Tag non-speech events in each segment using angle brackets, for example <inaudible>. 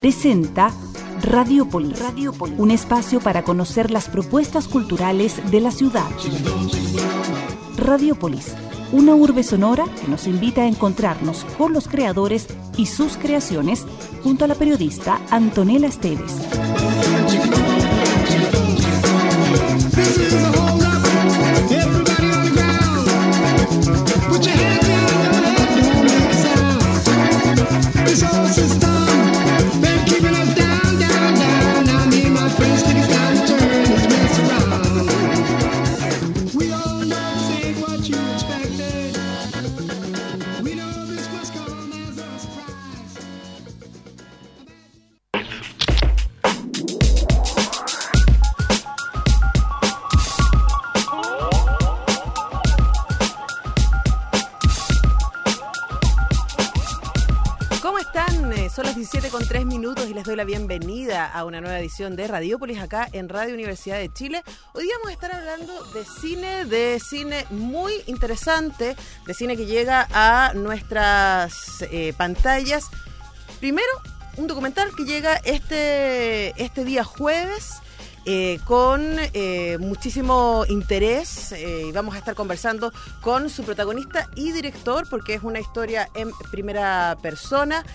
presenta Radiopolis, un espacio para conocer las propuestas culturales de la ciudad. Radiopolis, una urbe sonora que nos invita a encontrarnos con los creadores y sus creaciones junto a la periodista Antonella Esteves. La bienvenida a una nueva edición de Radiopolis acá en Radio Universidad de Chile. Hoy vamos a estar hablando de cine, de cine muy interesante, de cine que llega a nuestras eh, pantallas. Primero, un documental que llega este, este día jueves eh, con eh, muchísimo interés eh, y vamos a estar conversando con su protagonista y director porque es una historia en primera persona,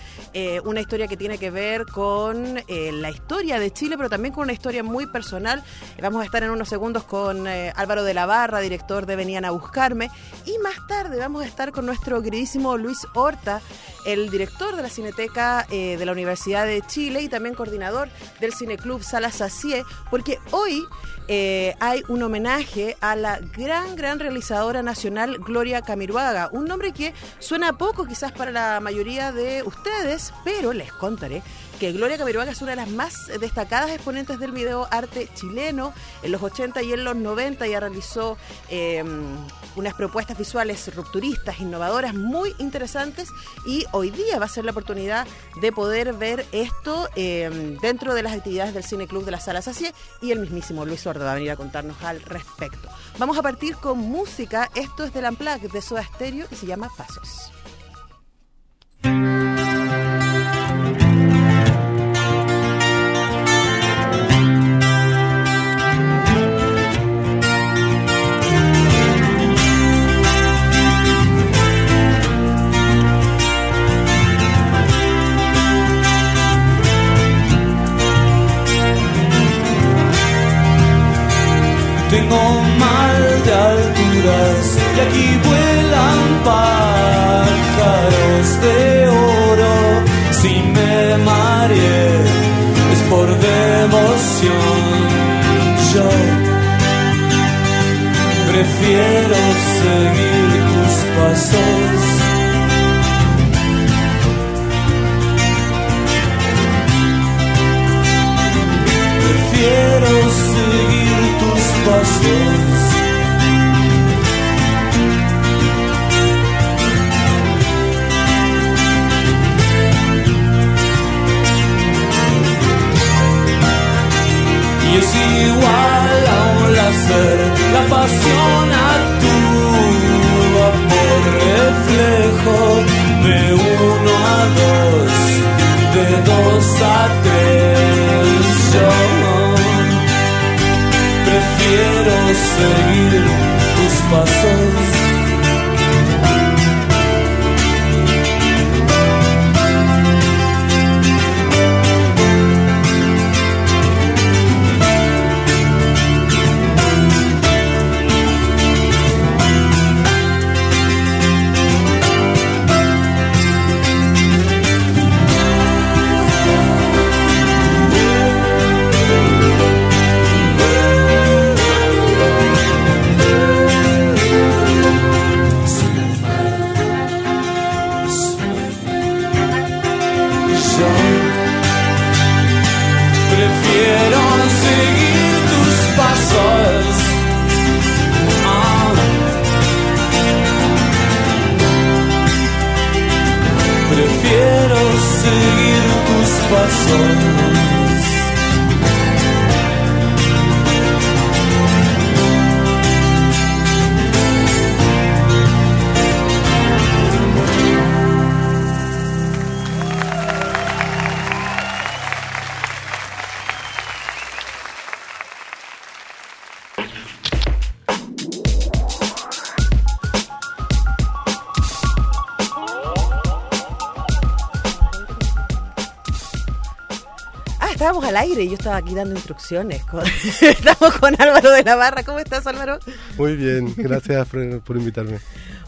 una historia que tiene que ver con la historia de Chile, pero también con una historia muy personal. Vamos a estar en unos segundos con Álvaro de la Barra, director de Venían a Buscarme, y más tarde vamos a estar con nuestro queridísimo Luis Horta, el director de la Cineteca de la Universidad de Chile y también coordinador del Cineclub Sala Sacie, porque hoy eh, hay un homenaje a la gran, gran realizadora nacional Gloria Camiruaga. Un nombre que suena poco quizás para la mayoría de ustedes, pero les contaré que Gloria Camiruaga es una de las más destacadas exponentes del video arte chileno. En los 80 y en los 90 ya realizó em, unas propuestas visuales rupturistas, innovadoras, muy interesantes y hoy día va a ser la oportunidad de poder ver esto em, dentro de las actividades del Cine Club de la Sala Sacie y el mismísimo Luis Sordo va a venir a contarnos al respecto. Vamos a partir con música. Esto es del Unplugged de Soda Stereo y se llama Pasos. Prefiero seguir tus pasos. Estábamos al aire y yo estaba aquí dando instrucciones. con- <laughs> Estamos con Álvaro de la Barra. ¿Cómo estás, Álvaro? Muy bien, gracias por, por invitarme.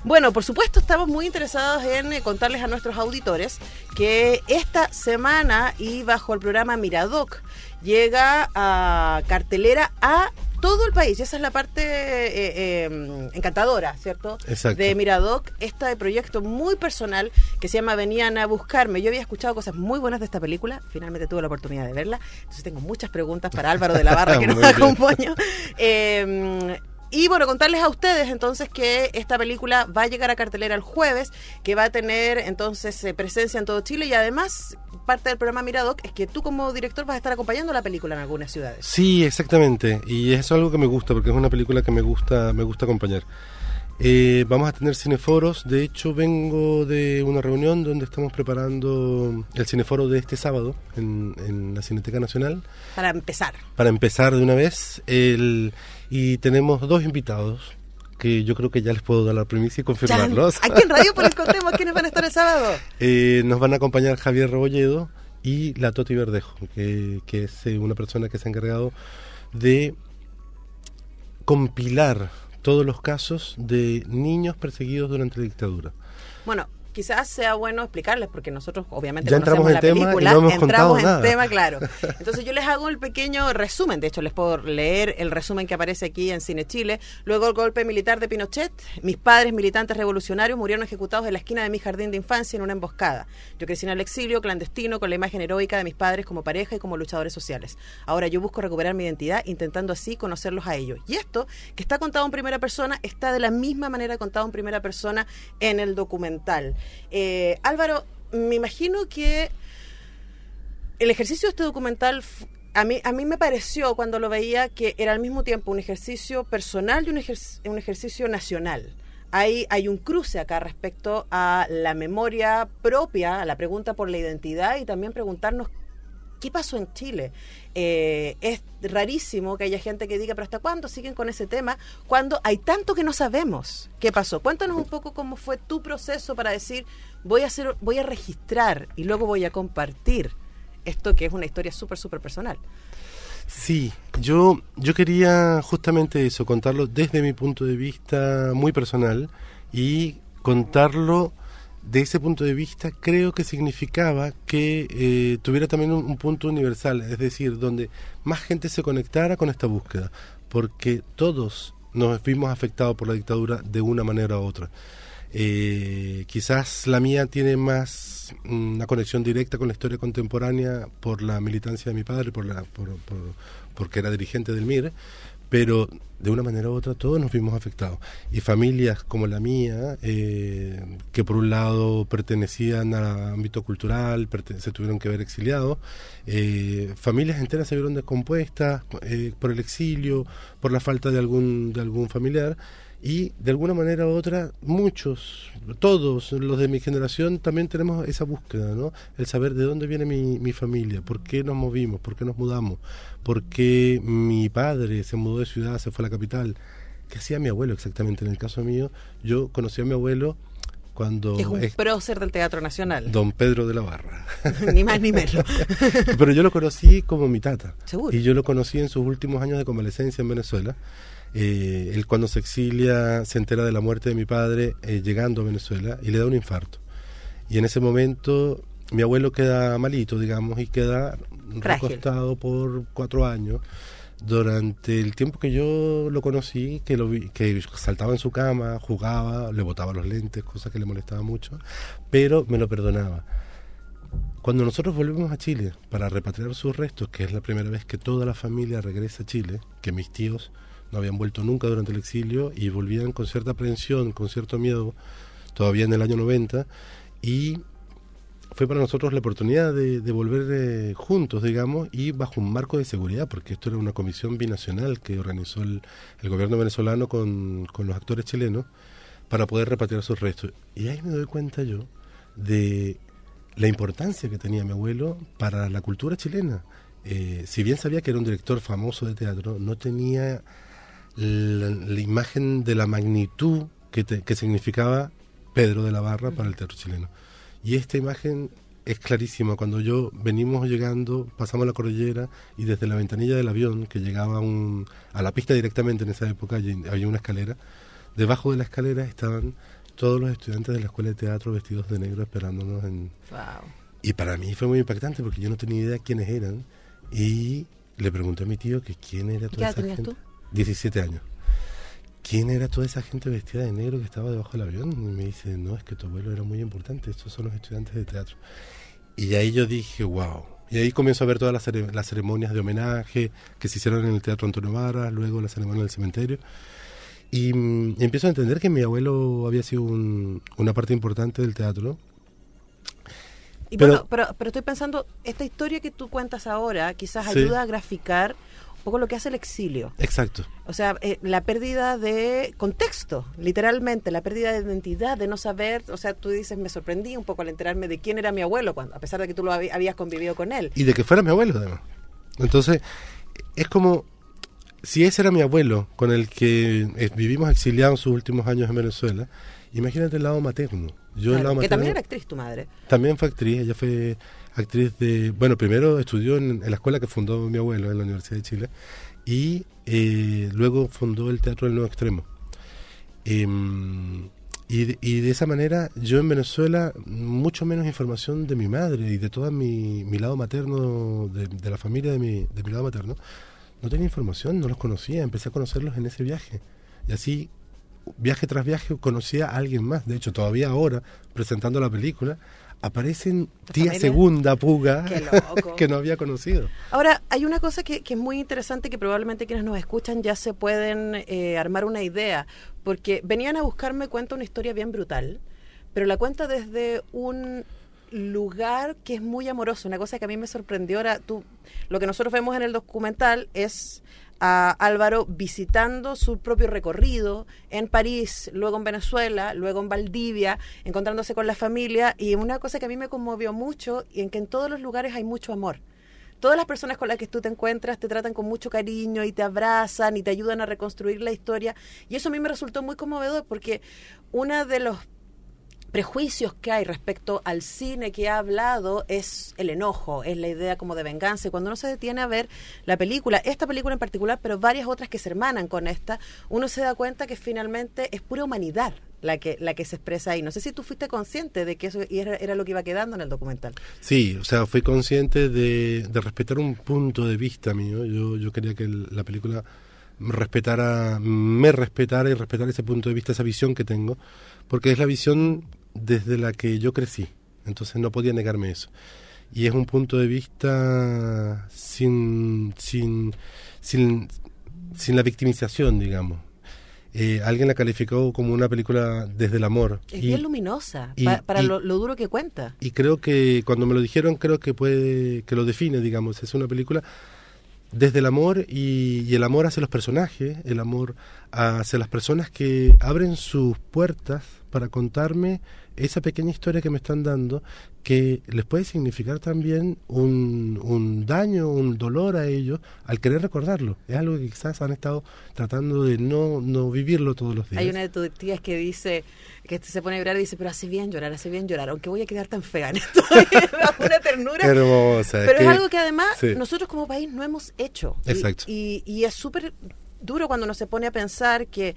Bueno, por supuesto, estamos muy interesados en eh, contarles a nuestros auditores que esta semana y bajo el programa Miradoc llega a cartelera a todo el país. Y esa es la parte eh, eh, encantadora, ¿cierto? Exacto. De Miradoc, este proyecto muy personal que se llama Venían a buscarme. Yo había escuchado cosas muy buenas de esta película, finalmente tuve la oportunidad de verla, entonces tengo muchas preguntas para Álvaro de la Barra que <laughs> nos acompaña. Eh, y bueno, contarles a ustedes entonces que esta película va a llegar a cartelera el jueves, que va a tener entonces eh, presencia en todo Chile y además parte del programa Miradoc es que tú como director vas a estar acompañando la película en algunas ciudades. Sí, exactamente. Y eso es algo que me gusta, porque es una película que me gusta, me gusta acompañar. Eh, vamos a tener cineforos. De hecho, vengo de una reunión donde estamos preparando el cineforo de este sábado en, en la Cineteca Nacional. Para empezar. Para empezar de una vez, el, y tenemos dos invitados que yo creo que ya les puedo dar la primicia y confirmarlos. <laughs> Aquí en Radiopolis <laughs> contemos quiénes van a estar el sábado. Eh, nos van a acompañar Javier Rebolledo y la Toti Verdejo, que, que es eh, una persona que se ha encargado de compilar todos los casos de niños perseguidos durante la dictadura. Bueno, quizás sea bueno explicarles, porque nosotros obviamente Ya conocemos la tema película, no hemos entramos en nada. tema, claro. <laughs> Entonces yo les hago el pequeño resumen, de hecho les puedo leer el resumen que aparece aquí en Cine Chile. Luego el golpe militar de Pinochet, mis padres militantes revolucionarios murieron ejecutados en la esquina de mi jardín de infancia en una emboscada. Yo crecí en el exilio clandestino con la imagen heroica de mis padres como pareja y como luchadores sociales. Ahora yo busco recuperar mi identidad intentando así conocerlos a ellos. Y esto, que está contado en primera persona, está de la misma manera contado en primera persona en el documental. Eh, Álvaro, me imagino que el ejercicio de este documental a mí, a mí me pareció cuando lo veía que era al mismo tiempo un ejercicio personal y un, un ejercicio nacional. Hay, hay un cruce acá respecto a la memoria propia, a la pregunta por la identidad y también preguntarnos ¿Qué pasó en Chile? Eh, es rarísimo que haya gente que diga, pero ¿hasta cuándo siguen con ese tema? Cuando hay tanto que no sabemos qué pasó. Cuéntanos un poco cómo fue tu proceso para decir, voy a hacer, voy a registrar y luego voy a compartir esto que es una historia súper, súper personal. Sí, yo, yo quería justamente eso, contarlo desde mi punto de vista muy personal y contarlo de ese punto de vista creo que significaba que eh, tuviera también un, un punto universal, es decir, donde más gente se conectara con esta búsqueda, porque todos nos vimos afectados por la dictadura de una manera u otra. Eh, quizás la mía tiene más mm, una conexión directa con la historia contemporánea por la militancia de mi padre, por la, por, por- porque era dirigente del MIR, pero de una manera u otra todos nos vimos afectados. Y familias como la mía, eh, que por un lado pertenecían al ámbito cultural, se tuvieron que ver exiliados, eh, familias enteras se vieron descompuestas eh, por el exilio, por la falta de algún, de algún familiar. Y de alguna manera u otra, muchos, todos los de mi generación también tenemos esa búsqueda, ¿no? El saber de dónde viene mi, mi familia, por qué nos movimos, por qué nos mudamos, por qué mi padre se mudó de ciudad, se fue a la capital. ¿Qué hacía mi abuelo exactamente? En el caso mío, yo conocí a mi abuelo cuando es un es prócer del Teatro Nacional. don Pedro de la Barra. <laughs> ni más ni menos. <laughs> Pero yo lo conocí como mi tata. Seguro. Y yo lo conocí en sus últimos años de convalecencia en Venezuela. Eh, él cuando se exilia se entera de la muerte de mi padre eh, llegando a Venezuela y le da un infarto. Y en ese momento mi abuelo queda malito, digamos, y queda Frágil. recostado por cuatro años. Durante el tiempo que yo lo conocí, que lo vi, que saltaba en su cama, jugaba, le botaba los lentes, cosa que le molestaba mucho, pero me lo perdonaba. Cuando nosotros volvemos a Chile para repatriar sus restos, que es la primera vez que toda la familia regresa a Chile, que mis tíos no habían vuelto nunca durante el exilio y volvían con cierta aprensión, con cierto miedo, todavía en el año 90, y fue para nosotros la oportunidad de, volver eh, juntos, digamos, y bajo un marco de seguridad, porque esto era una comisión binacional que organizó el, el gobierno venezolano con, con los actores chilenos para poder repatriar sus restos. Y ahí me doy cuenta yo de la importancia que tenía mi abuelo para la cultura chilena. Eh, si bien sabía que era un director famoso de teatro, no tenía la, la imagen de la magnitud que, te- que significaba Pedro de la Barra para el teatro chileno. Y esta imagen es clarísima. Cuando yo venimos llegando, pasamos la cordillera y desde la ventanilla del avión, que llegaba a un- a la pista directamente en esa época, había una escalera. Debajo de la escalera estaban todos los estudiantes de la escuela de teatro vestidos de negro esperándonos. En... Wow. Y para mí fue muy impactante porque yo no tenía idea quiénes eran. Y le pregunté a mi tío que quién era ¿Qué toda edad esa gente. tú? 17 años. ¿Quién era toda esa gente vestida de negro que estaba debajo del avión? Y me dice, no, es que tu abuelo era muy importante, estos son los estudiantes de teatro. Y ahí yo dije, wow. Y ahí comienzo a ver todas las, cere- las ceremonias de homenaje que se hicieron en el Teatro Antonio Vara, luego la ceremonia del cementerio. Y, mm, empiezo a entender que mi abuelo había sido un- una parte importante del teatro. Y Pero- bueno, pero, pero estoy pensando, esta historia que tú cuentas ahora quizás Sí. ayuda a graficar poco lo que hace el exilio. Exacto. O sea, eh, la pérdida de contexto, literalmente, la pérdida de identidad, de no saber, o sea, tú dices, me sorprendí un poco al enterarme de quién era mi abuelo, cuando, a pesar de que tú lo habías convivido con él. Y de que fuera mi abuelo, además. Entonces, es como si ese era mi abuelo con el que eh, vivimos exiliados sus últimos años en Venezuela, imagínate el lado materno. Yo el lado que materno también era actriz tu madre. también fue actriz, ella fue actriz de, bueno, primero estudió en, la escuela que fundó mi abuelo en la Universidad de Chile y eh, luego fundó el Teatro del Nuevo Extremo. Em, y, y de esa manera yo en Venezuela mucho menos información de mi madre y de todo mi, mi lado materno, de, de la familia de mi, de mi lado materno, no tenía información, no los conocía, empecé a conocerlos en ese viaje. Y así, viaje tras viaje, conocía a alguien más. De hecho, todavía ahora, presentando la película, aparecen ¿Tu tía segunda puga <laughs> que no había conocido. Ahora, hay una cosa que, que es muy interesante que probablemente quienes nos escuchan ya se pueden eh, armar una idea, porque venían a buscarme, cuenta una historia bien brutal, pero la cuenta desde un lugar que es muy amoroso, una cosa que a mí me sorprendió. Ahora, tú, lo que nosotros vemos en el documental es a Álvaro visitando su propio recorrido en París, luego en Venezuela, luego en Valdivia, encontrándose con la familia y una cosa que a mí me conmovió mucho y en que en todos los lugares hay mucho amor. Todas las personas con las que tú te encuentras te tratan con mucho cariño y te abrazan y te ayudan a reconstruir la historia. Y eso a mí me resultó muy conmovedor porque uno de los prejuicios que hay respecto al cine que ha hablado es el enojo, es la idea como de venganza. Y cuando uno se detiene a ver la película, esta película en particular, pero varias otras que se hermanan con esta, uno se da cuenta que finalmente es pura humanidad la que, la que se expresa ahí. No sé si tú fuiste consciente de que eso era, era lo que iba quedando en el documental. Sí, o sea, fui consciente de, respetar un punto de vista mío. Yo, yo quería que la película respetara, me respetara y respetara ese punto de vista, esa visión que tengo, porque es la visión desde la que yo crecí. Entonces no podía negarme eso. Y es un punto de vista sin, sin, sin, sin la victimización, digamos. Eh, alguien la calificó como una película desde el amor. Es Y- bien luminosa y- pa- para y- lo, lo duro que cuenta. y creo que cuando me lo dijeron creo que puede que lo define digamos es una película desde el amor y, y el amor hacia los personajes el amor hacia las personas que abren sus puertas para contarme esa pequeña historia que me están dando que les puede significar también un, un daño, un dolor a ellos al querer recordarlo. Es algo que quizás han estado tratando de no, no vivirlo todos los días. Hay una de tus tías que dice, que se pone a llorar y dice, pero hace bien llorar, hace bien llorar, aunque voy a quedar tan fea en esto. <laughs> una ternura. Hermosa. Pero es que- algo que además sí. nosotros como país no hemos hecho. Y- Exacto. Y, y es súper duro cuando uno se pone a pensar que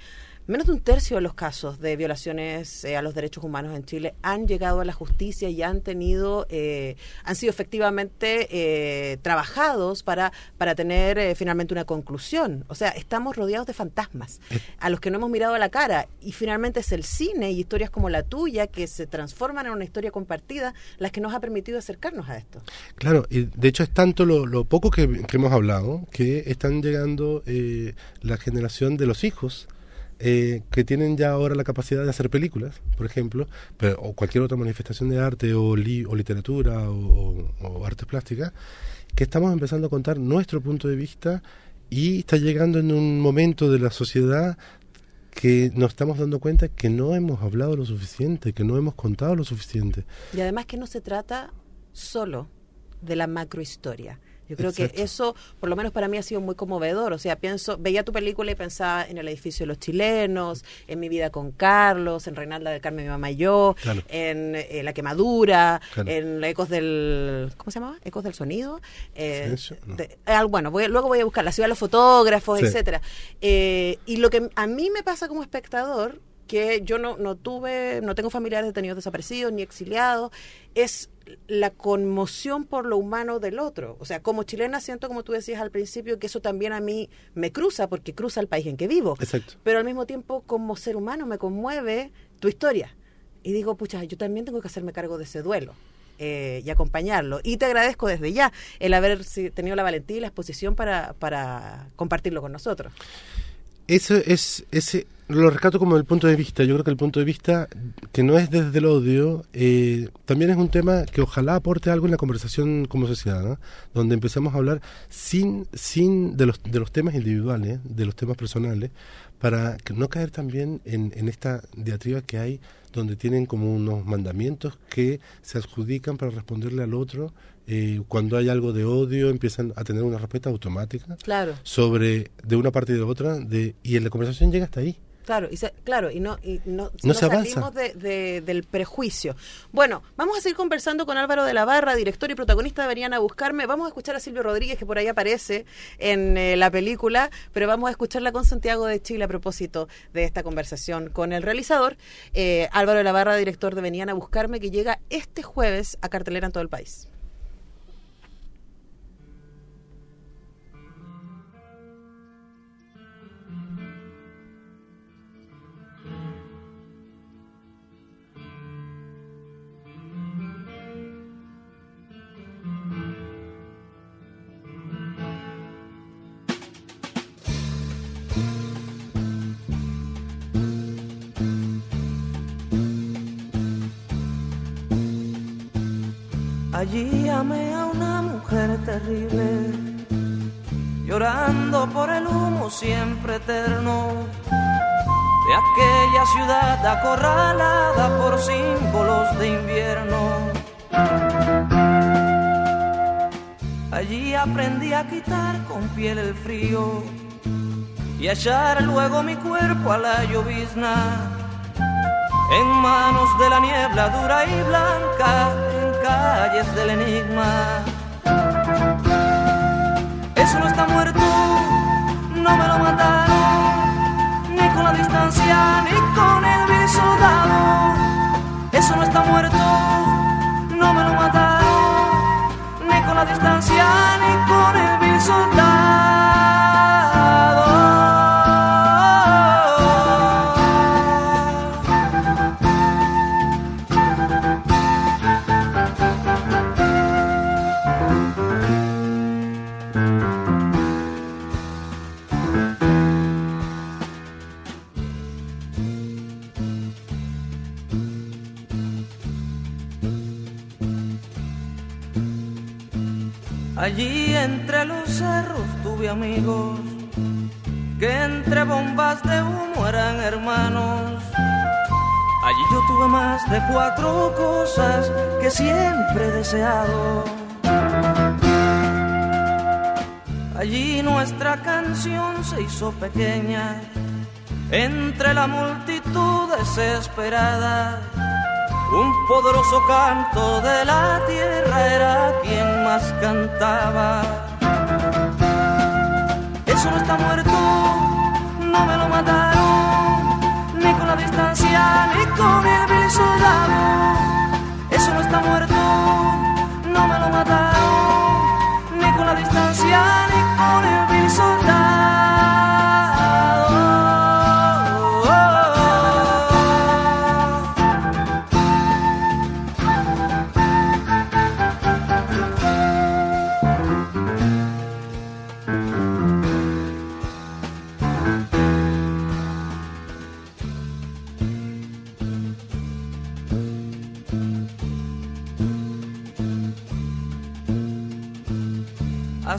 menos de un tercio de los casos de violaciones eh, a los derechos humanos en Chile han llegado a la justicia y han tenido, eh, han sido efectivamente eh, trabajados para, para tener eh, finalmente una conclusión. O sea, estamos rodeados de fantasmas a los que no hemos mirado a la cara y finalmente es el cine y historias como la tuya que se transforman en una historia compartida las que nos ha permitido acercarnos a esto. Claro, y de hecho es tanto lo, lo poco que, que hemos hablado que están llegando eh, la generación de los hijos eh, que tienen ya ahora la capacidad de hacer películas, por ejemplo, pero, o cualquier otra manifestación de arte o, li- o literatura o, o- o artes plásticas, que estamos empezando a contar nuestro punto de vista y está llegando en un momento de la sociedad que nos estamos dando cuenta que no hemos hablado lo suficiente, que no hemos contado lo suficiente. Y además que no se trata solo de la macrohistoria, Yo creo Exacto. que eso, por lo menos para mí, ha sido muy conmovedor. O sea, pienso, veía tu película y pensaba en el edificio de los chilenos, en mi vida con Carlos, en Reinalda del Carmen, mi mamá y yo, Claro. en eh, La Quemadura, Claro. en Ecos del. ¿Cómo se llamaba? Ecos del Sonido. Eh, Silencio, no. de- eh, bueno, voy- luego voy a buscar La Ciudad de los Fotógrafos, Sí. etcétera. Eh, y lo que a mí me pasa como espectador, que yo no, no tuve, no tengo familiares detenidos desaparecidos ni exiliados, es la conmoción por lo humano del otro. O sea, como chilena siento, como tú decías al principio, que eso también a mí me cruza, porque cruza el país en que vivo. Exacto. Pero al mismo tiempo, como ser humano, me conmueve tu historia. Y digo, pucha, yo también tengo que hacerme cargo de ese duelo. eh, y acompañarlo. Y te agradezco desde ya el haber tenido la valentía y la exposición para, para compartirlo con nosotros. Eso es, ese, lo rescato como el punto de vista. Yo creo que el punto de vista que no es desde el odio, eh, también es un tema que ojalá aporte algo en la conversación como sociedad, ¿no? donde empezamos a hablar sin, sin de los, de los temas individuales, de los temas personales, para que no caer también en, en esta diatriba que hay, donde tienen como unos mandamientos que se adjudican para responderle al otro. eh, cuando hay algo de odio, empiezan a tener una respuesta automática Claro, sobre de una parte y de otra de, y en la conversación llega hasta ahí claro, y se- claro, y no, y no, No se avanza. salimos de- de- del prejuicio. Bueno, vamos a seguir conversando con Álvaro de la Barra, director y protagonista de Venían a Buscarme. Vamos a escuchar a Silvio Rodríguez, que por ahí aparece en eh, la película, pero vamos a escucharla con Santiago de Chile a propósito de esta conversación con el realizador, eh, Álvaro de la Barra, director de Venían a Buscarme, que llega este jueves a cartelera en todo el país. Allí amé a una mujer terrible, llorando por el humo siempre eterno de aquella ciudad acorralada por símbolos de invierno. Allí aprendí a quitar con piel el frío y a echar luego mi cuerpo a la llovizna en manos de la niebla dura y blanca, calles del enigma. Eso no está muerto, no me lo mataron, ni con la distancia, ni con el vil soldado. Eso no está muerto, no me lo mataron, ni con la distancia, ni con el vil soldado. Cuatro cosas que siempre he deseado. Allí nuestra canción se hizo pequeña entre la multitud desesperada. Un poderoso canto de la tierra era quien más cantaba. Eso no está muerto, no me lo mataron, ni con la distancia, ni con el soldado. Eso no está muerto, no me lo mataron, ni con la distancia, ni con el.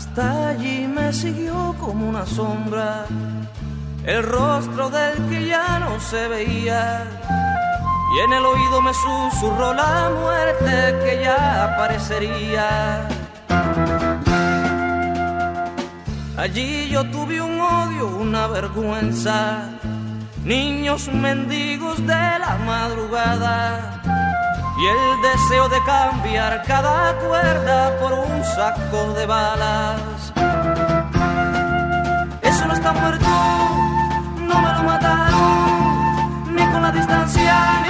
Hasta allí me siguió como una sombra, el rostro del que ya no se veía. Y en el oído me susurró la muerte que ya aparecería. Allí yo tuve un odio, una vergüenza. Niños mendigos de la madrugada. Y el deseo de cambiar cada cuerda por un saco de balas. Eso no está muerto, no me lo mataron, ni con la distancia, ni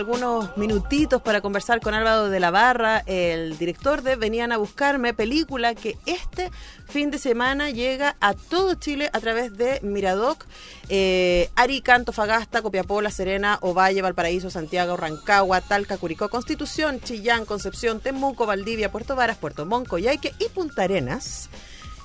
algunos minutitos para conversar con Álvaro de la Barra, el director de Venían a Buscarme, película que este fin de semana llega a todo Chile a través de Miradoc, eh, Arica, Antofagasta, Copiapó, La Serena, Ovalle, Valparaíso, Santiago, Rancagua, Talca, Curicó, Constitución, Chillán, Concepción, Temuco, Valdivia, Puerto Varas, Puerto Montt, Yaique y Punta Arenas.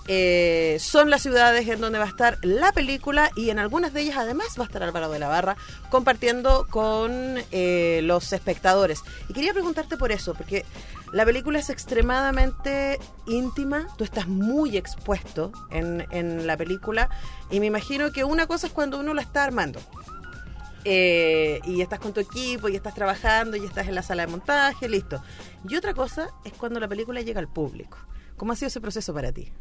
Eh, son las ciudades en donde va a estar la película y en algunas de ellas además va a estar Álvaro de la Barra compartiendo con eh, los espectadores. Y quería preguntarte por eso, porque la película es extremadamente íntima, tú estás muy expuesto en, en la película y me imagino que una cosa es cuando uno la está armando. Eh, y estás con tu equipo y estás trabajando y estás en la sala de montaje, listo. Y otra cosa es cuando la película llega al público. ¿Cómo ha sido ese proceso para ti?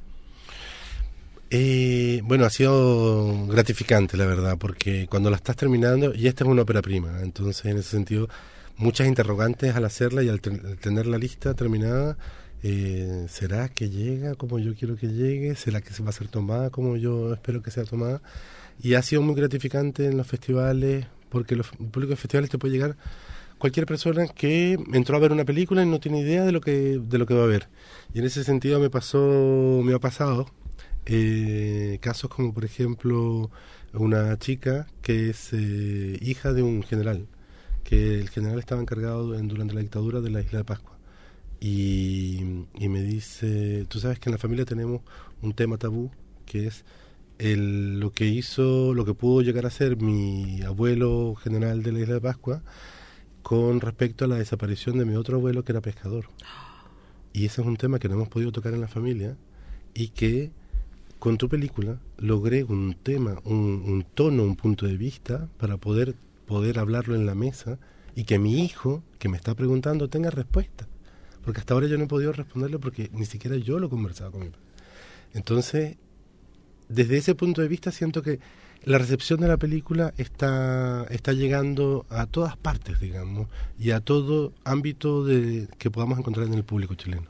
Eh, bueno, ha sido gratificante, la verdad, porque cuando la estás terminando, y esta es una ópera prima, entonces en ese sentido, muchas interrogantes al hacerla y al, al tener la lista terminada, eh, ¿será que llega como yo quiero que llegue? ¿Será que se va a ser tomada como yo espero que sea tomada? Y ha sido muy gratificante en los festivales, porque los, el público de festivales te puede llegar cualquier persona que entró a ver una película y no tiene idea de lo que de lo que va a ver. Y en ese sentido me pasó, me ha pasado eh, casos como por ejemplo una chica que es eh, hija de un general, que el general estaba encargado en- durante la dictadura de la isla de Pascua. Y, y me dice, tú sabes que en la familia tenemos un tema tabú, que es el, lo que hizo, lo que pudo llegar a ser mi abuelo general de la isla de Pascua con respecto a la desaparición de mi otro abuelo que era pescador. Y ese es un tema que no hemos podido tocar en la familia y que con tu película logré un tema, un, un tono, un punto de vista para poder, poder hablarlo en la mesa y que mi hijo, que me está preguntando, tenga respuesta. Porque hasta ahora yo no he podido responderle porque ni siquiera yo lo conversaba con mi padre. Entonces, desde ese punto de vista siento que la recepción de la película está, está llegando a todas partes, digamos, y a todo ámbito de, que podamos encontrar en el público chileno.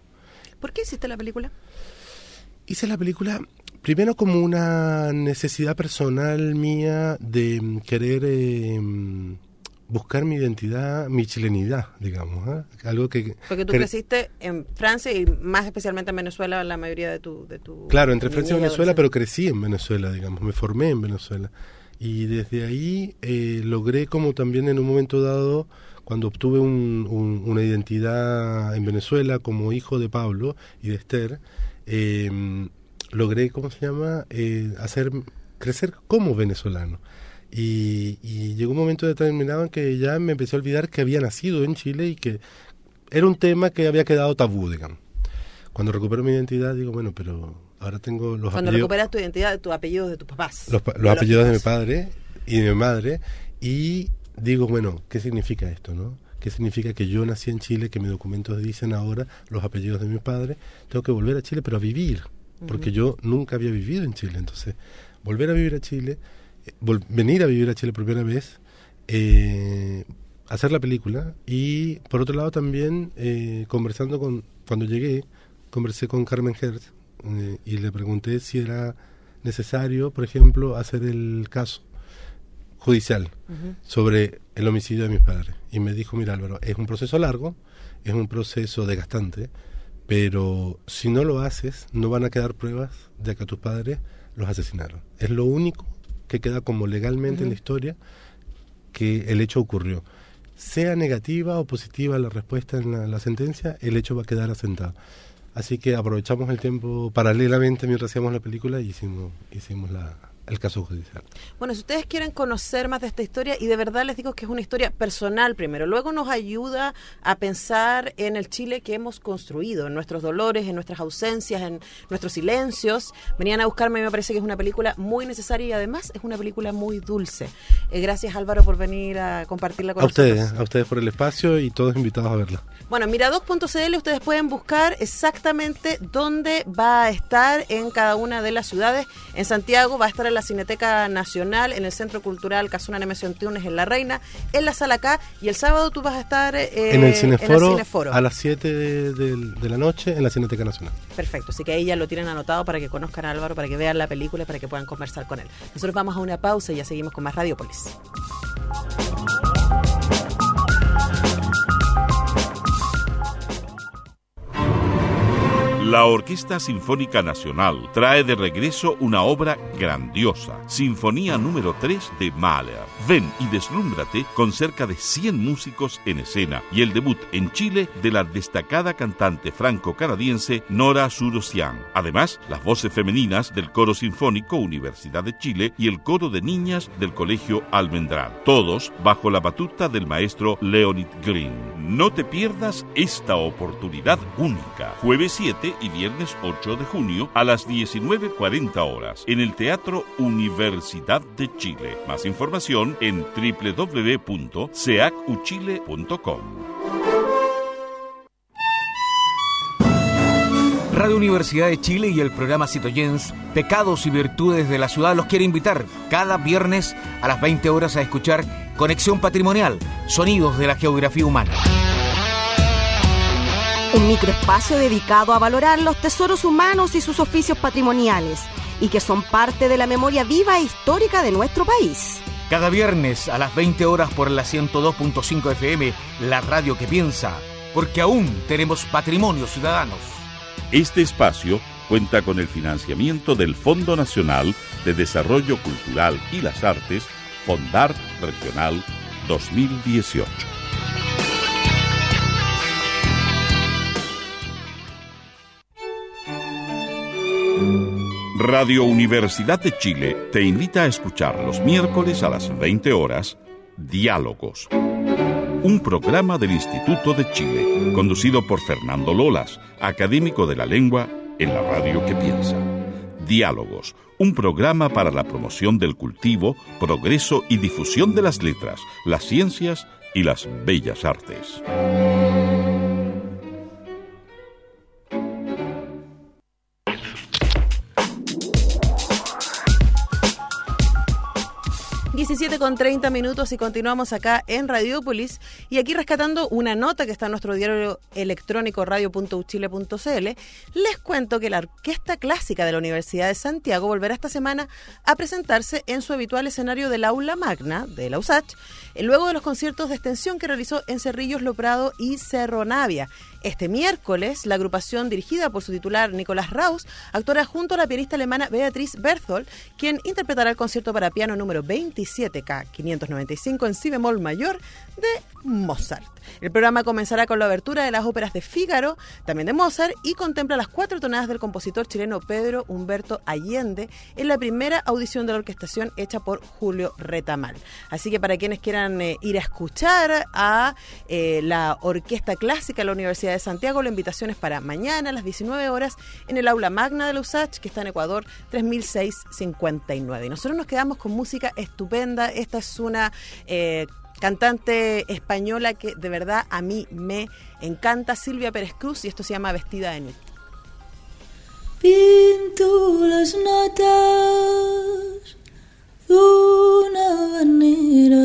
¿Por qué hiciste la película? Hice la película primero como una necesidad personal mía de mm, querer eh, mm, buscar mi identidad, mi chilenidad, digamos. ¿ah? Algo que... Porque tú que- creciste en Francia y más especialmente en Venezuela la mayoría de tu... De tu Claro, entre Francia y Venezuela, pero crecí en Venezuela, digamos, me formé en Venezuela. Y desde ahí eh, logré como también en un momento dado, cuando obtuve un- un- una identidad en Venezuela como hijo de Pablo y de Esther, eh, logré, ¿cómo se llama?, eh, hacer crecer como venezolano. Y, y llegó un momento determinado en que ya me empecé a olvidar que había nacido en Chile y que era un tema que había quedado tabú, digamos. Cuando recupero mi identidad, digo, bueno, pero ahora tengo los Cuando apellidos, recuperas tu identidad, tus apellidos de tus papás. los, los apellidos de mi padre y de mi madre, y digo, bueno, ¿qué significa esto, no? ¿Qué significa que yo nací en Chile, que mis documentos dicen ahora los apellidos de mi padre? Tengo que volver a Chile, pero a vivir, porque yo nunca había vivido en Chile. Entonces, volver a vivir a Chile, eh, venir a vivir a Chile por primera vez, eh, hacer la película y, por otro lado, también eh, conversando con, cuando llegué, conversé con Carmen Hertz eh, y le pregunté si era necesario, por ejemplo, hacer el caso judicial sobre el homicidio de mis padres. Y me dijo, mira Álvaro, es un proceso largo, es un proceso desgastante, pero si no lo haces, no van a quedar pruebas de que a tus padres los asesinaron. Es lo único que queda como legalmente en la historia que el hecho ocurrió. Sea negativa o positiva la respuesta en la, la sentencia, el hecho va a quedar asentado. Así que aprovechamos el tiempo paralelamente mientras hacíamos la película y hicimos, hicimos la, el caso judicial. Bueno, si ustedes quieren conocer más de esta historia, y de verdad les digo que es una historia personal primero, luego nos ayuda a pensar en el Chile que hemos construido, en nuestros dolores, en nuestras ausencias, en nuestros silencios. Venían a buscarme y me parece que es una película muy necesaria y además es una película muy dulce. Eh, gracias Álvaro por venir a compartirla con A nosotros. ustedes, a ustedes por el espacio y todos invitados a verla. Bueno, Miradoc.cl ustedes pueden buscar exactamente dónde va a estar en cada una de las ciudades. En Santiago va a estar en la Cineteca Nacional, en el Centro Cultural Casuna Nemesio Antunes en La Reina, en la Sala K y el sábado tú vas a estar eh, en el Cineforo, Cineforo. a las 7 de, de- de la noche en la Cineteca Nacional. Perfecto, así que ahí ya lo tienen anotado para que conozcan a Álvaro, para que vean la película y para que puedan conversar con él. Nosotros vamos a una pausa y ya seguimos con más Radiopolis. La Orquesta Sinfónica Nacional trae de regreso una obra grandiosa, Sinfonía número 3 de Mahler. Ven y deslúmbrate con cerca de 100 músicos en escena y el debut en Chile de la destacada cantante franco-canadiense Nora Surosian. Además, las voces femeninas del Coro Sinfónico Universidad de Chile y el coro de niñas del Colegio Almendral. Todos bajo la batuta del maestro Leonid Green. No te pierdas esta oportunidad única. Jueves 7 y viernes 8 de junio a las 19.40 horas en el Teatro Universidad de Chile. Más información en www.seacuchile.com. Radio Universidad de Chile y el programa Citoyens, Pecados y Virtudes de la Ciudad, los quiere invitar cada viernes a las 20 horas a escuchar Conexión Patrimonial, Sonidos de la Geografía Humana. Un microespacio dedicado a valorar los tesoros humanos y sus oficios patrimoniales, y que son parte de la memoria viva e histórica de nuestro país. Cada viernes a las 20 horas por la 102.5 FM, la radio que piensa, porque aún tenemos patrimonio ciudadanos. Este espacio cuenta con el financiamiento del Fondo Nacional de Desarrollo Cultural y las Artes, Fondart Regional 2018. Radio Universidad de Chile te invita a escuchar los miércoles a las 20 horas Diálogos. Un programa del Instituto de Chile, conducido por Fernando Lolas, académico de la lengua en la radio que piensa. Diálogos, un programa para la promoción del cultivo, progreso y difusión de las letras, las ciencias y las bellas artes. 17 con 30 minutos y continuamos acá en Radiópolis y aquí rescatando una nota que está en nuestro diario electrónico radio.uchile.cl, les cuento que la Orquesta Clásica de la Universidad de Santiago volverá esta semana a presentarse en su habitual escenario del aula magna de la USACH, luego de los conciertos de extensión que realizó en Cerrillos, Loprado y Cerro Navia. Este miércoles, la agrupación dirigida por su titular Nicolás Raus actuará junto a la pianista alemana Beatriz Berthold, quien interpretará el concierto para piano número 27K 595 en si bemol mayor de Mozart. El programa comenzará con la abertura de las óperas de Fígaro, también de Mozart, y contempla las cuatro tonadas del compositor chileno Pedro Humberto Allende en la primera audición de la orquestación hecha por Julio Retamal. Así que para quienes quieran eh, ir a escuchar a eh, la Orquesta Clásica de la Universidad de Santiago, la invitación es para mañana a las 19 horas en el aula magna de la USACH, que está en Ecuador 3659. Y nosotros nos quedamos con música estupenda. Esta es una eh, cantante española que de verdad a mí me encanta, Silvia Pérez Cruz, y esto se llama Vestida de Nit. Pinto las notas d'una manera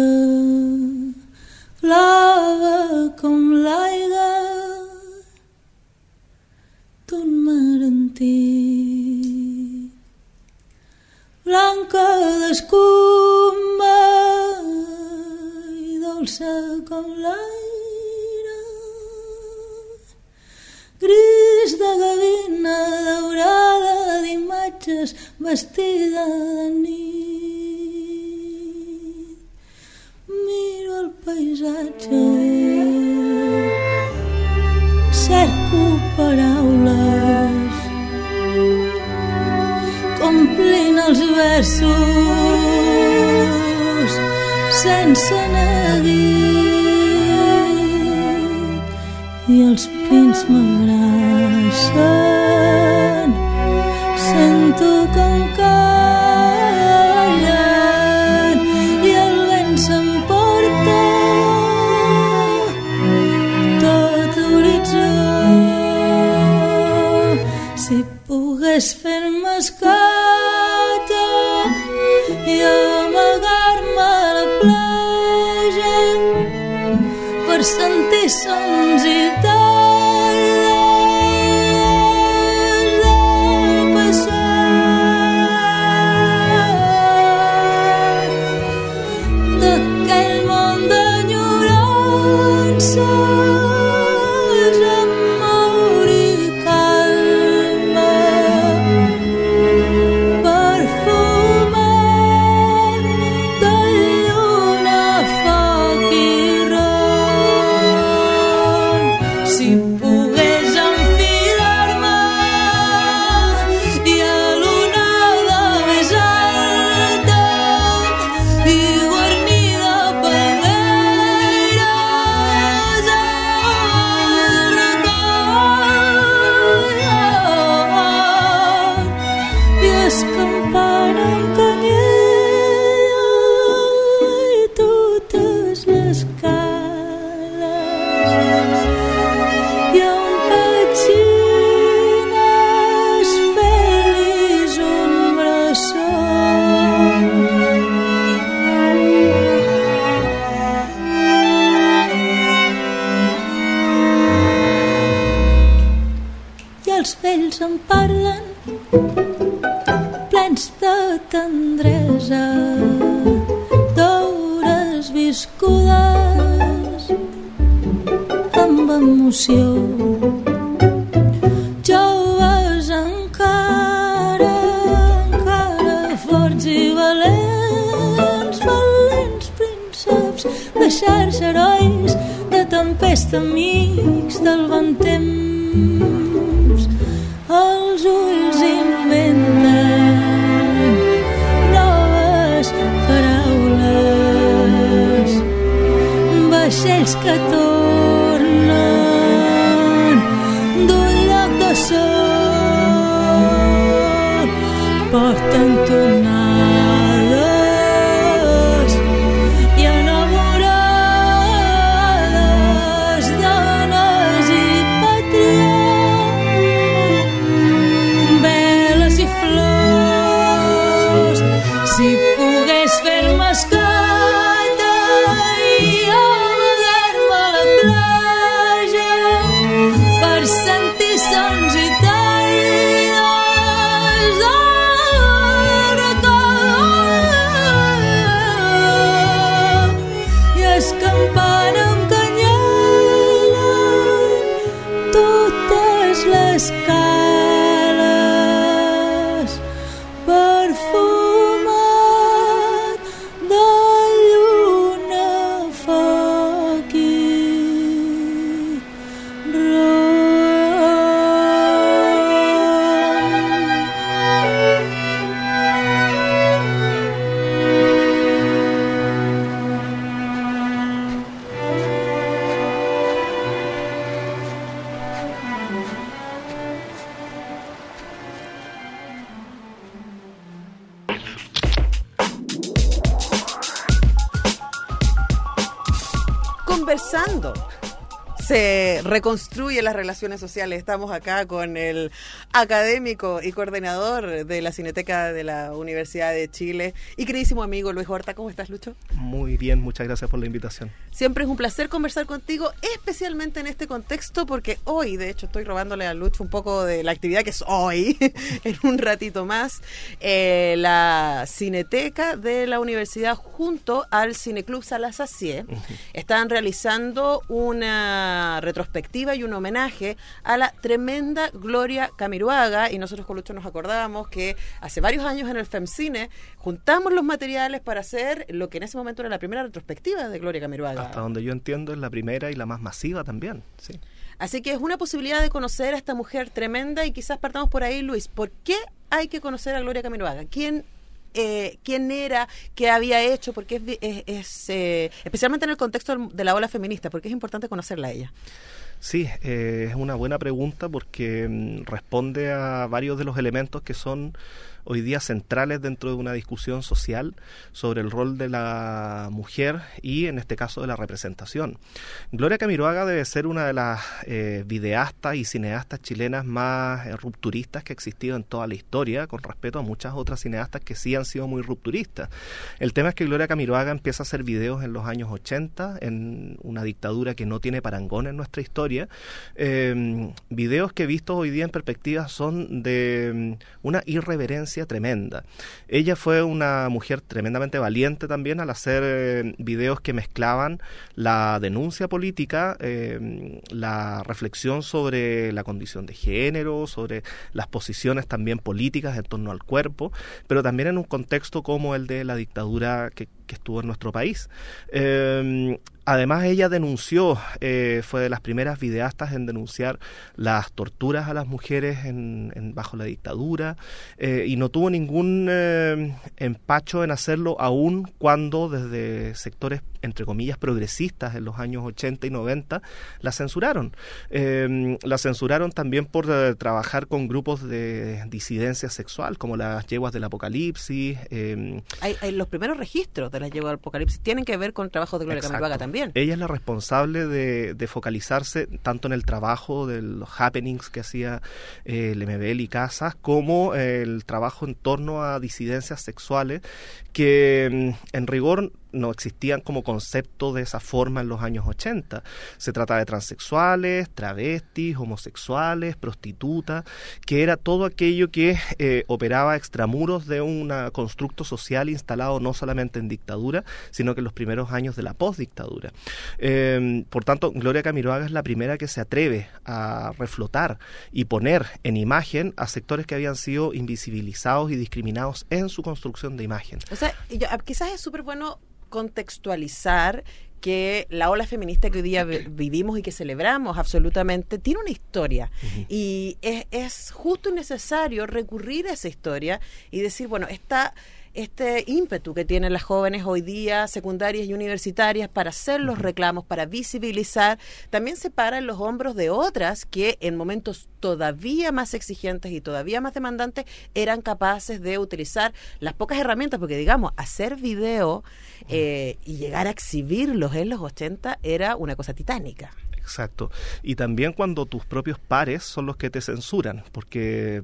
blava com l'aigua antic. Blanca d'escuma i dolça com l'aire. Gris de gavina daurada d'imatges vestida de nit. Miro el paisatge cerco paraules. Complint els versos sense neguit. I els pins m'abracen. Sento que em plens de tendresa d'hores viscudes amb emoció. Joves encara encara forts i valents valents prínceps de xarxa herois de tempesta amics del bon vaixells reconstruye las relaciones sociales. Estamos acá con el académico y coordinador de la Cineteca de la Universidad de Chile y queridísimo amigo Luis Horta. ¿Cómo estás, Lucho? Muy bien, muchas gracias por la invitación. Siempre es un placer conversar contigo, especialmente en este contexto, porque hoy, de hecho, estoy robándole a Lucho un poco de la actividad que es hoy, <laughs> en un ratito más, eh, la Cineteca de la Universidad junto al Cineclub Salasacie están realizando una retrospectiva y un homenaje a la tremenda Gloria Camiruaga. Y nosotros con Lucho nos acordábamos que hace varios años en el FEMCINE juntamos los materiales para hacer lo que en ese momento era la primera retrospectiva de Gloria Camiruaga. Hasta donde yo entiendo es la primera y la más masiva también. Sí. Así que es una posibilidad de conocer a esta mujer tremenda y quizás partamos por ahí, Luis. ¿Por qué hay que conocer a Gloria Camiroaga? ¿Quién eh, quién era, qué había hecho, porque es, es, es eh, especialmente en el contexto de la ola feminista, porque es importante conocerla a ella. Sí, eh, es una buena pregunta porque mm, responde a varios de los elementos que son hoy día centrales dentro de una discusión social sobre el rol de la mujer y en este caso de la representación. Gloria Camiroaga debe ser una de las eh, videastas y cineastas chilenas más eh, rupturistas que ha existido en toda la historia, con respeto a muchas otras cineastas que sí han sido muy rupturistas. El tema es que Gloria Camiroaga empieza a hacer videos en los años 80, en una dictadura que no tiene parangón en nuestra historia. Eh, videos que vistos hoy día en perspectiva son de mm, una irreverencia tremenda. Ella fue una mujer tremendamente valiente también al hacer eh, videos que mezclaban la denuncia política, eh, la reflexión sobre la condición de género, sobre las posiciones también políticas en torno al cuerpo, pero también en un contexto como el de la dictadura que, que estuvo en nuestro país. Eh, Además, ella denunció, eh, fue de las primeras videastas en denunciar las torturas a las mujeres en, en bajo la dictadura eh, y no tuvo ningún eh, empacho en hacerlo, aun cuando desde sectores, entre comillas, progresistas en los años 80 y 90 la censuraron. Eh, la censuraron también por eh, trabajar con grupos de disidencia sexual, como las yeguas del apocalipsis. Hay, hay, los primeros registros de las yeguas del apocalipsis tienen que ver con el trabajo de Gloria Camiroaga también. Ella es la responsable de, de, focalizarse tanto en el trabajo de los happenings que hacía eh, el MBL y Casas, como eh, el trabajo en torno a disidencias sexuales que mm, en rigor no existían como concepto de esa forma en los años 80. Se trata de transexuales, travestis, homosexuales, prostitutas, que era todo aquello que eh, operaba extramuros de un constructo social instalado no solamente en dictadura, sino que en los primeros años de la postdictadura. Eh, por tanto, Gloria Camiroaga es la primera que se atreve a reflotar y poner en imagen a sectores que habían sido invisibilizados y discriminados en su construcción de imagen. O sea, yo, quizás es súper bueno contextualizar que la ola feminista que hoy día vivimos y que celebramos absolutamente tiene una historia uh -huh. y es, es, justo y necesario recurrir a esa historia y decir, bueno, esta este ímpetu que tienen las jóvenes hoy día, secundarias y universitarias, para hacer los reclamos, para visibilizar, también se para en los hombros de otras que en momentos todavía más exigentes y todavía más demandantes eran capaces de utilizar las pocas herramientas, porque digamos, hacer video eh, y llegar a exhibirlos en los 80 era una cosa titánica. Exacto. Y también cuando tus propios pares son los que te censuran, porque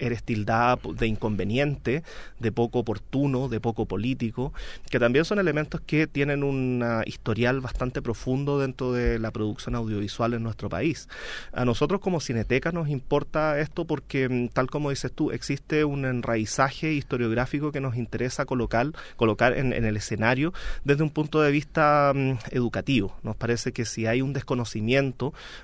eres tildada de inconveniente, de poco oportuno, de poco político, que también son elementos que tienen un historial bastante profundo dentro de la producción audiovisual en nuestro país. A nosotros como Cineteca nos importa esto porque, tal como dices tú, existe un enraizaje historiográfico que nos interesa colocar, colocar en, el escenario desde un punto de vista um, educativo. Nos parece que si hay un desconocimiento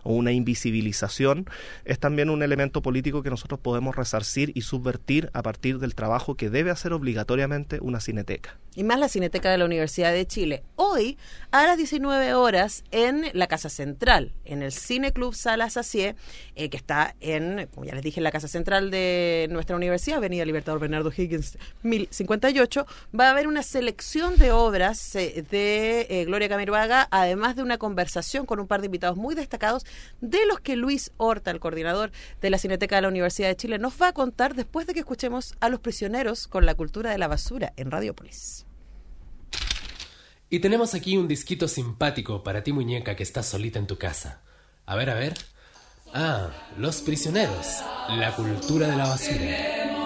o una invisibilización, es también un elemento político que nosotros podemos resarcir y subvertir a partir del trabajo que debe hacer obligatoriamente una cineteca. Y más la Cineteca de la Universidad de Chile. Hoy, a las 19 horas, en la Casa Central, en el Cine Club Sala Sacié, eh, que está en, como ya les dije, en la Casa Central de nuestra universidad, Avenida Libertador Bernardo Higgins, 1058, va a haber una selección de obras eh, de eh, Gloria Camiroaga, además de una conversación con un par de invitados muy destacados, de los que Luis Horta, el coordinador de la Cineteca de la Universidad de Chile, nos va a contar después de que escuchemos a los prisioneros con la cultura de la basura en Radiopolis. Y tenemos aquí un disquito simpático para ti, muñeca, que estás solita en tu casa. A ver, a ver. Ah, Los Prisioneros, la cultura de la basura.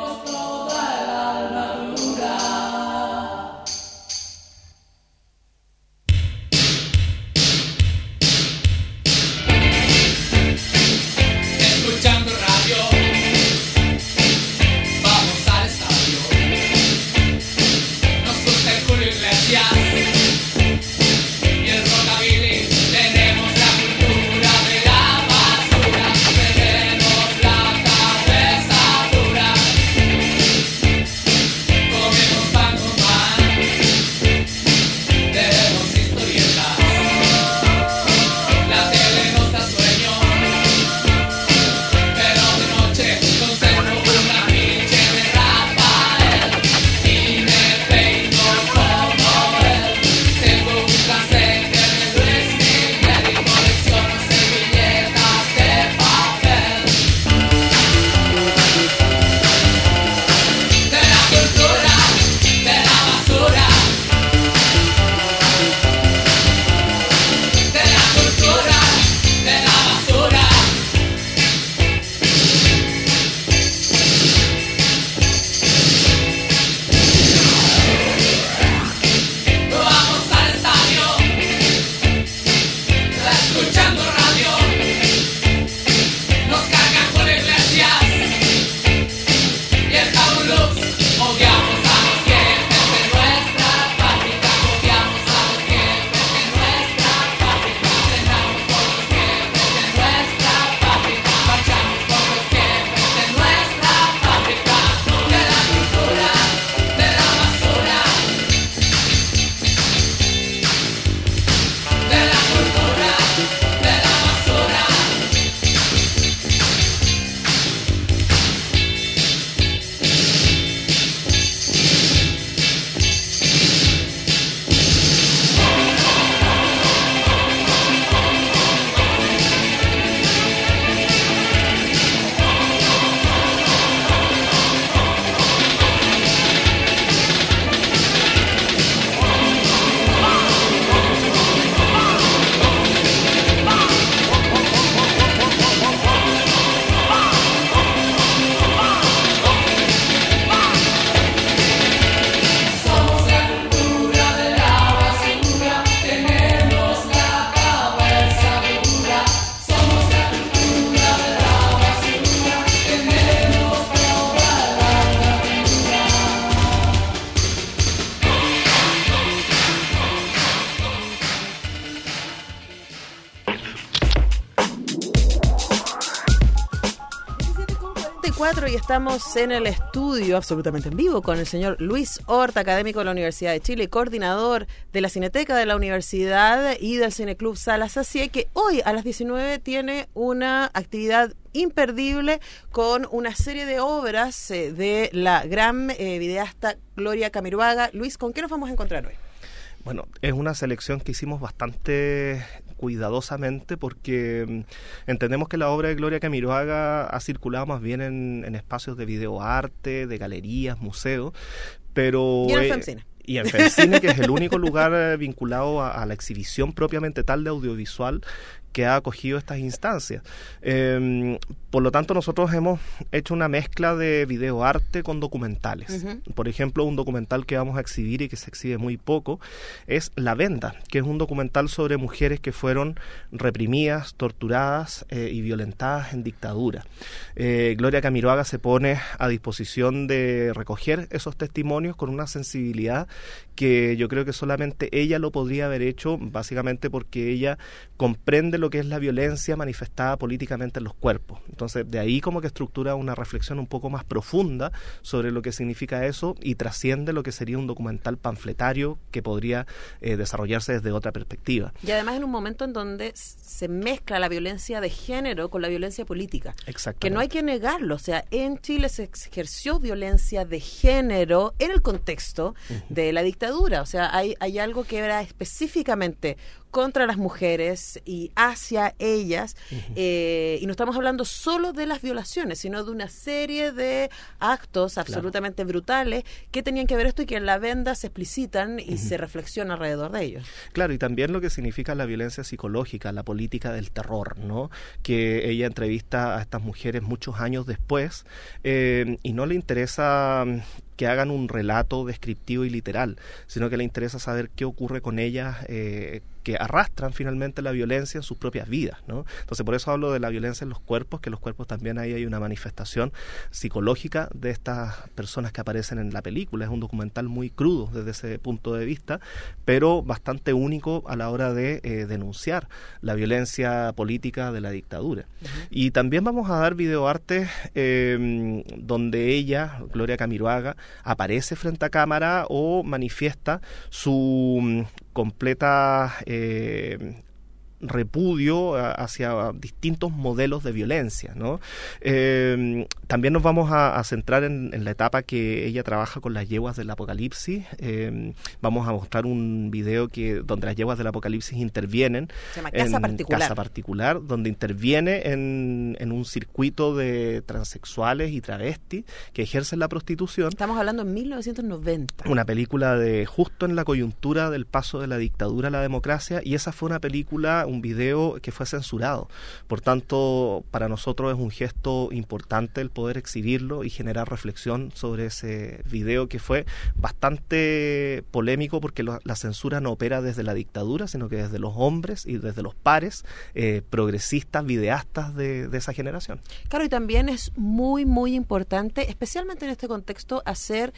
34 y estamos en el estudio absolutamente en vivo con el señor Luis Horta, académico de la Universidad de Chile, coordinador de la Cineteca de la Universidad y del Cineclub Salas Así que hoy a las 19 tiene una actividad imperdible con una serie de obras eh, de la gran eh, videasta Gloria Camiruaga. Luis, ¿con qué nos vamos a encontrar hoy? Bueno, es una selección que hicimos bastante cuidadosamente porque mm, entendemos que la obra de Gloria Camiroaga ha circulado más bien en, en espacios de videoarte, de galerías, museos, pero... Y en eh, y en Femcine, que es el único lugar eh, vinculado a, a la exhibición propiamente tal de audiovisual que ha acogido estas instancias. Eh, por lo tanto, nosotros hemos hecho una mezcla de videoarte con documentales. Por ejemplo, un documental que vamos a exhibir y que se exhibe muy poco es La Venda, que es un documental sobre mujeres que fueron reprimidas, torturadas eh, y violentadas en dictadura. Eh, Gloria Camiroaga se pone a disposición de recoger esos testimonios con una sensibilidad que yo creo que solamente ella lo podría haber hecho, básicamente porque ella comprende lo que es la violencia manifestada políticamente en los cuerpos. Entonces, de ahí como que estructura una reflexión un poco más profunda sobre lo que significa eso y trasciende lo que sería un documental panfletario que podría eh, desarrollarse desde otra perspectiva. Y además en un momento en donde se mezcla la violencia de género con la violencia política. Exactamente. Que no hay que negarlo. O sea, en Chile se ejerció violencia de género en el contexto de la dictadura. O sea, hay, hay algo que era específicamente contra las mujeres y hacia ellas. eh, y no estamos hablando solo de las violaciones, sino de una serie de actos absolutamente brutales que tenían que ver esto y que en la venda se explicitan y se reflexiona alrededor de ellos. Claro, y también lo que significa la violencia psicológica, la política del terror, ¿no? Que ella entrevista a estas mujeres muchos años después eh, y no le interesa que hagan un relato descriptivo y literal, sino que le interesa saber qué ocurre con ellas, eh, que arrastran finalmente la violencia en sus propias vidas, ¿no? Entonces por eso hablo de la violencia en los cuerpos, que los cuerpos también ahí hay una manifestación psicológica de estas personas que aparecen en la película. Es un documental muy crudo desde ese punto de vista, pero bastante único a la hora de eh, denunciar la violencia política de la dictadura. Y también vamos a dar videoarte eh, donde ella, Gloria Camiroaga, aparece frente a cámara o manifiesta su mm, completa eh, repudio hacia distintos modelos de violencia. ¿no? Eh, también nos vamos a, a centrar en, en la etapa que ella trabaja con las yeguas del apocalipsis. Eh, vamos a mostrar un video que donde las yeguas del apocalipsis intervienen. Se llama Casa en Particular. Casa particular, donde interviene en, en un circuito de transexuales y travestis que ejercen la prostitución. Estamos hablando en 1990. Una película de justo en la coyuntura del paso de la dictadura a la democracia y esa fue una película, un video que fue censurado. Por tanto, para nosotros es un gesto importante el poder exhibirlo y generar reflexión sobre ese video que fue bastante polémico porque la censura no opera desde la dictadura, sino que desde los hombres y desde los pares eh, progresistas, videastas de, de esa generación. Claro, y también es muy, muy importante, especialmente en este contexto, hacer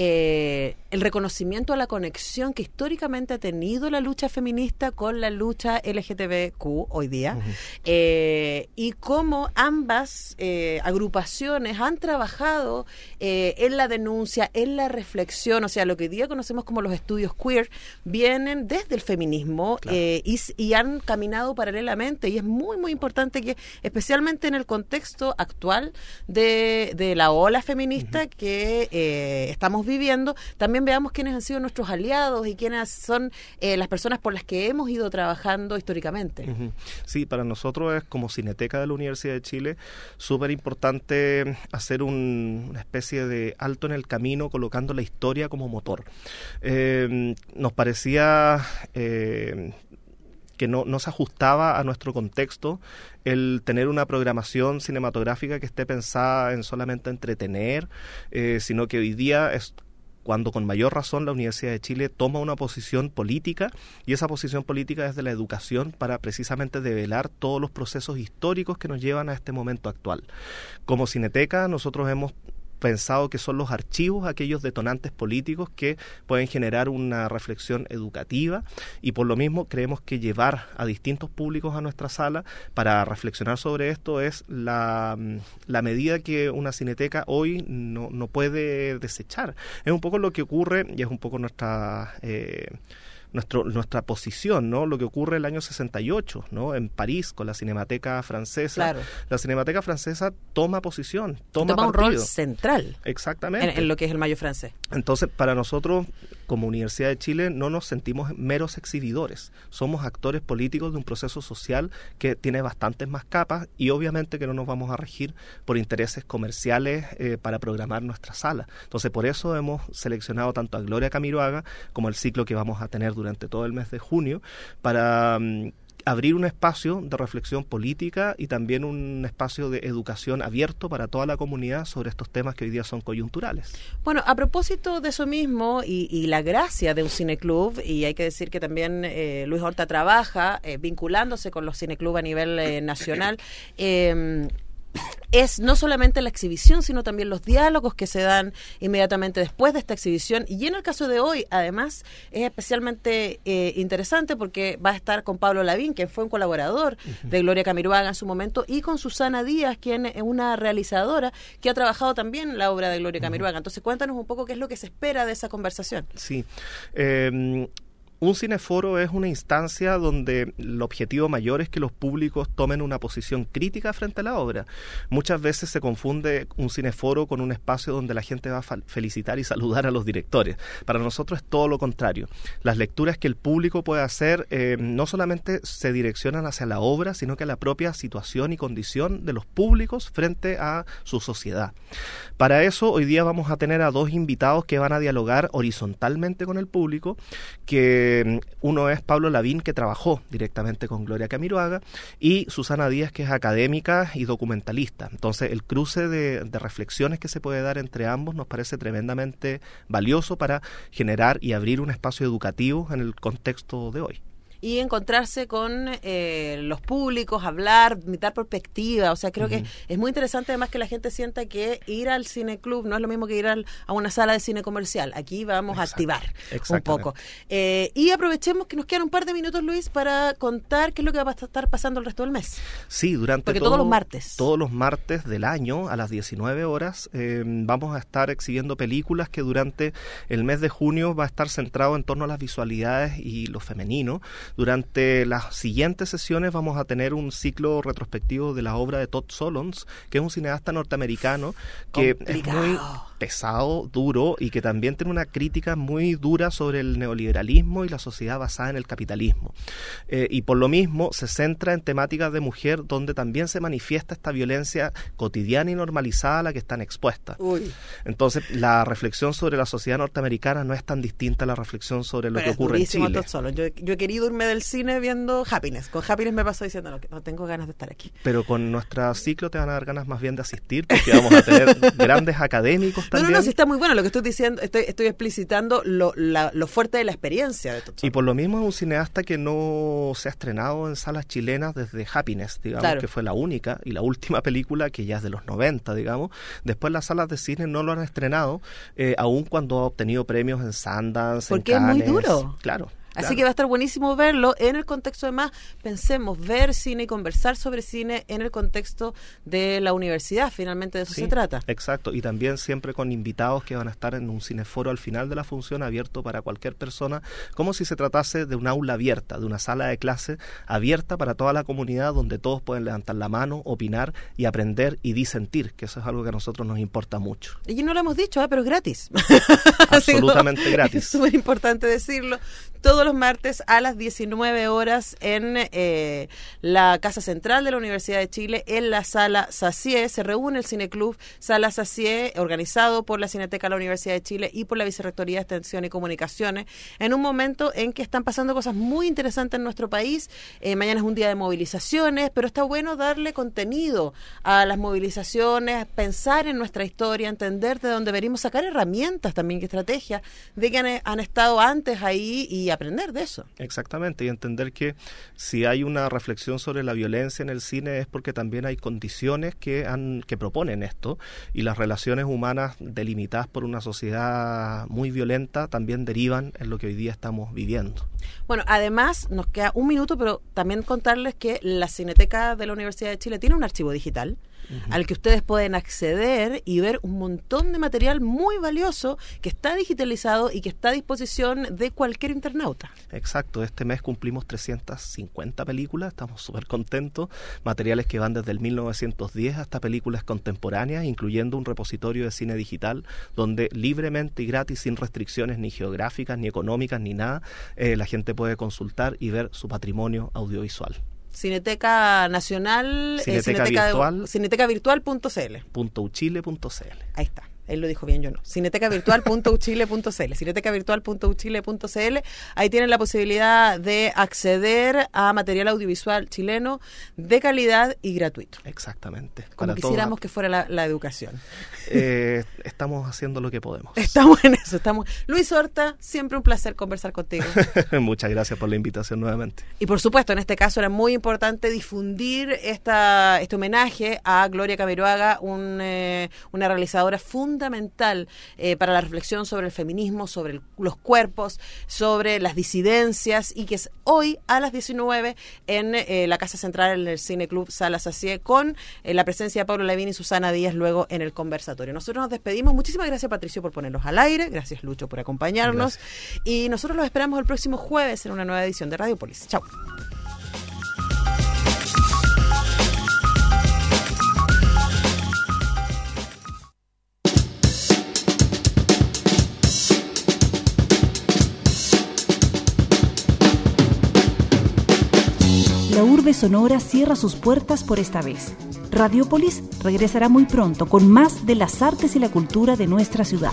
eh, el reconocimiento a la conexión que históricamente ha tenido la lucha feminista con la lucha LGTBQ hoy día eh, y cómo ambas eh, agrupaciones han trabajado en la denuncia, en la reflexión, o sea, lo que hoy día conocemos como los estudios queer, vienen desde el feminismo y, han caminado paralelamente. Y es muy, muy importante que, especialmente en el contexto actual de, de la ola feminista que eh, estamos viviendo, también veamos quiénes han sido nuestros aliados y quiénes son eh, las personas por las que hemos ido trabajando históricamente. Sí, para nosotros es como Cineteca de la Universidad de Chile súper importante hacer un- una especie de alto en el camino colocando la historia como motor. Eh, nos parecía... eh, que no, no se ajustaba a nuestro contexto el tener una programación cinematográfica que esté pensada en solamente entretener, eh, sino que hoy día es cuando con mayor razón la Universidad de Chile toma una posición política y esa posición política es de la educación para precisamente develar todos los procesos históricos que nos llevan a este momento actual. Como Cineteca nosotros hemos pensado que son los archivos aquellos detonantes políticos que pueden generar una reflexión educativa y por lo mismo creemos que llevar a distintos públicos a nuestra sala para reflexionar sobre esto es la, mm, medida que una cineteca hoy no, no puede desechar. Es un poco lo que ocurre y es un poco nuestra... Eh, nuestro, nuestra posición, ¿no? Lo que ocurre el año 68, ¿no? En París con la Cinemateca Francesa. Claro. La Cinemateca Francesa toma posición, toma, Toma un rol central Exactamente. en, en lo que es el Mayo francés. Entonces, para nosotros, como Universidad de Chile, no nos sentimos meros exhibidores. Somos actores políticos de un proceso social que tiene bastantes más capas y obviamente que no nos vamos a regir por intereses comerciales eh, para programar nuestra sala. Entonces, por eso hemos seleccionado tanto a Gloria Camiroaga como el ciclo que vamos a tener durante todo el mes de junio para... mm, abrir un espacio de reflexión política y también un espacio de educación abierto para toda la comunidad sobre estos temas que hoy día son coyunturales. Bueno, a propósito de eso mismo y, y la gracia de un cineclub, y hay que decir que también eh, Luis Horta trabaja eh, vinculándose con los cineclubs a nivel eh, nacional. <coughs> es no solamente la exhibición, sino también los diálogos que se dan inmediatamente después de esta exhibición. Y en el caso de hoy, además, es especialmente eh, interesante porque va a estar con Pablo Lavín, que fue un colaborador de Gloria Camiroaga en su momento, y con Susana Díaz, quien es una realizadora que ha trabajado también la obra de Gloria Camiroaga. Entonces, cuéntanos un poco qué es lo que se espera de esa conversación. Sí. Eh, un cineforo es una instancia donde el objetivo mayor es que los públicos tomen una posición crítica frente a la obra. Muchas veces se confunde un cineforo con un espacio donde la gente va a felicitar y saludar a los directores. Para nosotros es todo lo contrario. Las lecturas que el público puede hacer eh, no solamente se direccionan hacia la obra, sino que a la propia situación y condición de los públicos frente a su sociedad. Para eso, hoy día vamos a tener a dos invitados que van a dialogar horizontalmente con el público, que mm, uno es Pablo Lavín, que trabajó directamente con Gloria Camiroaga, y Susana Díaz, que es académica y documentalista. Entonces, el cruce de, de reflexiones que se puede dar entre ambos nos parece tremendamente valioso para generar y abrir un espacio educativo en el contexto de hoy. Y encontrarse con eh, los públicos, hablar, imitar perspectiva. O sea, creo que es muy interesante además que la gente sienta que ir al cine club no es lo mismo que ir al- a una sala de cine comercial. Aquí vamos a activar un poco. Eh, y aprovechemos que nos quedan un par de minutos, Luis, para contar qué es lo que va a estar pasando el resto del mes. Sí, durante Porque todo- todos los martes. Todos los martes del año a las 19 horas eh, vamos a estar exhibiendo películas que durante el mes de junio va a estar centrado en torno a las visualidades y lo femenino. Durante las siguientes sesiones vamos a tener un ciclo retrospectivo de la obra de Todd Solondz, que es un cineasta norteamericano que es muy pesado, duro y que también tiene una crítica muy dura sobre el neoliberalismo y la sociedad basada en el capitalismo. Eh, y por lo mismo se centra en temáticas de mujer donde también se manifiesta esta violencia cotidiana y normalizada a la que están expuestas. Uy. Entonces, la reflexión sobre la sociedad norteamericana no es tan distinta a la reflexión sobre lo Pero que ocurre en Chile. Yo, yo he querido irme del cine viendo Happiness. Con Happiness me pasó diciendo, no, que no tengo ganas de estar aquí. Pero con nuestro ciclo te van a dar ganas más bien de asistir porque vamos a tener <laughs> grandes académicos también. no, no, sí está muy bueno. Lo que estoy diciendo, estoy, estoy explicitando lo, la- lo fuerte de la experiencia de Todd Y por lo mismo es un cineasta que no se ha estrenado en salas chilenas desde Happiness, digamos, Claro. que fue la única y la última película que ya es de los 90, digamos. Después las salas de cine no lo han estrenado, eh, aun cuando ha obtenido premios en Sundance, en Porque es muy Cannes. duro. Claro. Así que va a estar buenísimo verlo en el contexto además, pensemos, ver cine y conversar sobre cine en el contexto de la universidad, finalmente de eso Sí, se trata. Exacto, y también siempre con invitados que van a estar en un cineforo al final de la función abierto para cualquier persona, como si se tratase de un aula abierta, de una sala de clase abierta para toda la comunidad donde todos pueden levantar la mano, opinar y aprender y disentir, que eso es algo que a nosotros nos importa mucho. Y no lo hemos dicho, ¿eh? pero es gratis. <laughs> Absolutamente Es gratis. súper importante decirlo. Todos los martes a las 19 horas en eh, la Casa Central de la Universidad de Chile, en la Sala Sacié. Se reúne el Cineclub Sala Sacié, organizado por la Cineteca de la Universidad de Chile y por la Vicerrectoría de Extensión y Comunicaciones, en un momento en que están pasando cosas muy interesantes en nuestro país. Eh, mañana es un día de movilizaciones, pero está bueno darle contenido a las movilizaciones, pensar en nuestra historia, entender de dónde venimos, sacar herramientas también, que estrategias de que han, han estado antes ahí y aprender aprender de eso. Exactamente, y entender que si hay una reflexión sobre la violencia en el cine es porque también hay condiciones que, han, que proponen esto y las relaciones humanas delimitadas por una sociedad muy violenta también derivan en lo que hoy día estamos viviendo. Bueno, además nos queda un minuto, pero también contarles que la Cineteca de la Universidad de Chile tiene un archivo digital al que ustedes pueden acceder y ver un montón de material muy valioso que está digitalizado y que está a disposición de cualquier internauta. Exacto, este mes cumplimos 350 películas, estamos súper contentos, materiales que van desde el 1910 hasta películas contemporáneas, incluyendo un repositorio de cine digital donde libremente y gratis, sin restricciones ni geográficas, ni económicas, ni nada, eh, la gente puede consultar y ver su patrimonio audiovisual. Cineteca Nacional, eh, Cineteca Virtual. cinetecavirtual.cl. .uchile.cl. Ahí está. Él lo dijo bien, yo no. Cinetecavirtual.uchile.cl. Cinetecavirtual.uchile.cl. Ahí tienen la posibilidad de acceder a material audiovisual chileno de calidad y gratuito. Exactamente. Como Para quisiéramos toda- que fuera la, la educación. eh, estamos haciendo lo que podemos. <laughs> Estamos en eso. estamos Luis Horta, siempre un placer conversar contigo. <laughs> Muchas gracias por la invitación nuevamente. Y por supuesto, en este caso era muy importante difundir esta, este homenaje a Gloria Camiroaga, un, eh, una realizadora fundamental eh, para la reflexión sobre el feminismo, sobre el- los cuerpos, sobre las disidencias y que es hoy a las 19 en eh, la Casa Central, en el Cine Club Sala Sacié, con eh, la presencia de Pablo Lavín y Susana Díaz luego en el conversatorio. Nosotros nos despedimos. Muchísimas gracias, Patricio, por ponerlos al aire. Gracias, Lucho, por acompañarnos. Y nosotros los esperamos el próximo jueves en una nueva edición de Radiopolis. Chao. Sonora cierra sus puertas por esta vez. Radiopolis regresará muy pronto con más de las artes y la cultura de nuestra ciudad.